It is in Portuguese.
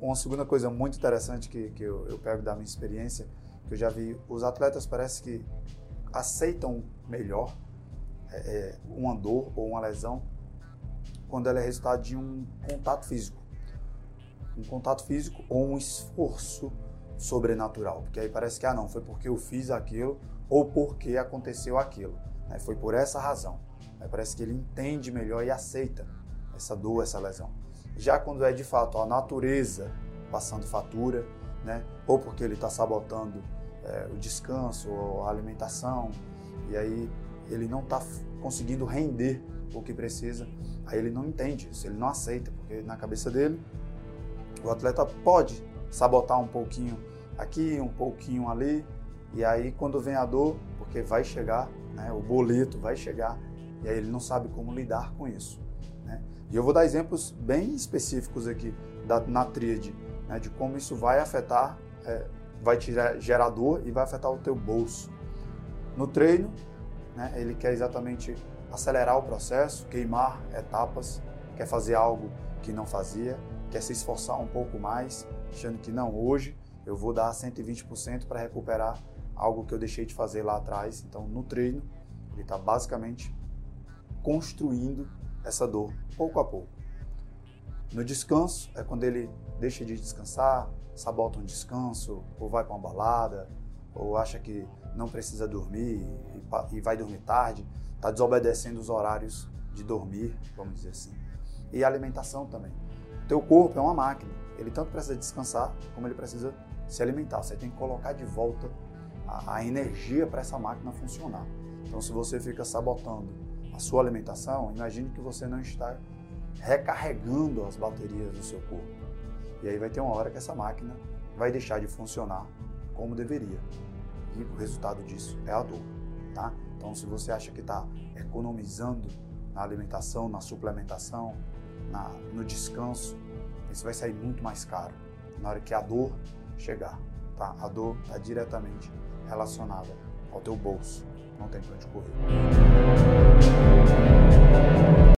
uma segunda coisa muito interessante que, que eu, eu pego da minha experiência, que eu já vi, os atletas parece que aceitam melhor é, é, uma dor ou uma lesão quando ela é resultado de um contato físico. Um contato físico ou um esforço sobrenatural. Porque aí parece que, ah, não, foi porque eu fiz aquilo ou porque aconteceu aquilo. Né? Foi por essa razão. Aí parece que ele entende melhor e aceita essa dor, essa lesão. Já quando é de fato a natureza passando fatura, né? ou porque ele está sabotando é, o descanso ou a alimentação, e aí ele não está conseguindo render o que precisa, aí ele não entende isso, ele não aceita, porque na cabeça dele o atleta pode sabotar um pouquinho aqui, um pouquinho ali, e aí quando vem a dor, porque vai chegar, né, o boleto vai chegar, e aí ele não sabe como lidar com isso. Né? E eu vou dar exemplos bem específicos aqui da, na tríade, né, de como isso vai afetar, é, vai te gerar dor e vai afetar o teu bolso. No treino, né, ele quer exatamente acelerar o processo, queimar etapas, quer fazer algo que não fazia, quer se esforçar um pouco mais, achando que não, hoje eu vou dar 120% para recuperar algo que eu deixei de fazer lá atrás. Então, no treino, ele está basicamente construindo essa dor pouco a pouco. No descanso é quando ele deixa de descansar, sabota um descanso, ou vai para uma balada, ou acha que não precisa dormir e vai dormir tarde, está desobedecendo os horários de dormir, vamos dizer assim. E a alimentação também. O teu corpo é uma máquina, ele tanto precisa descansar como ele precisa se alimentar. Você tem que colocar de volta a, a energia para essa máquina funcionar. Então, se você fica sabotando sua alimentação, imagine que você não está recarregando as baterias do seu corpo. E aí vai ter uma hora que essa máquina vai deixar de funcionar como deveria. E o resultado disso é a dor, tá? Então, se você acha que está economizando na alimentação, na suplementação, na, no descanso, isso vai sair muito mais caro na hora que a dor chegar, tá? A dor está diretamente relacionada ao teu bolso, não tem para onde correr.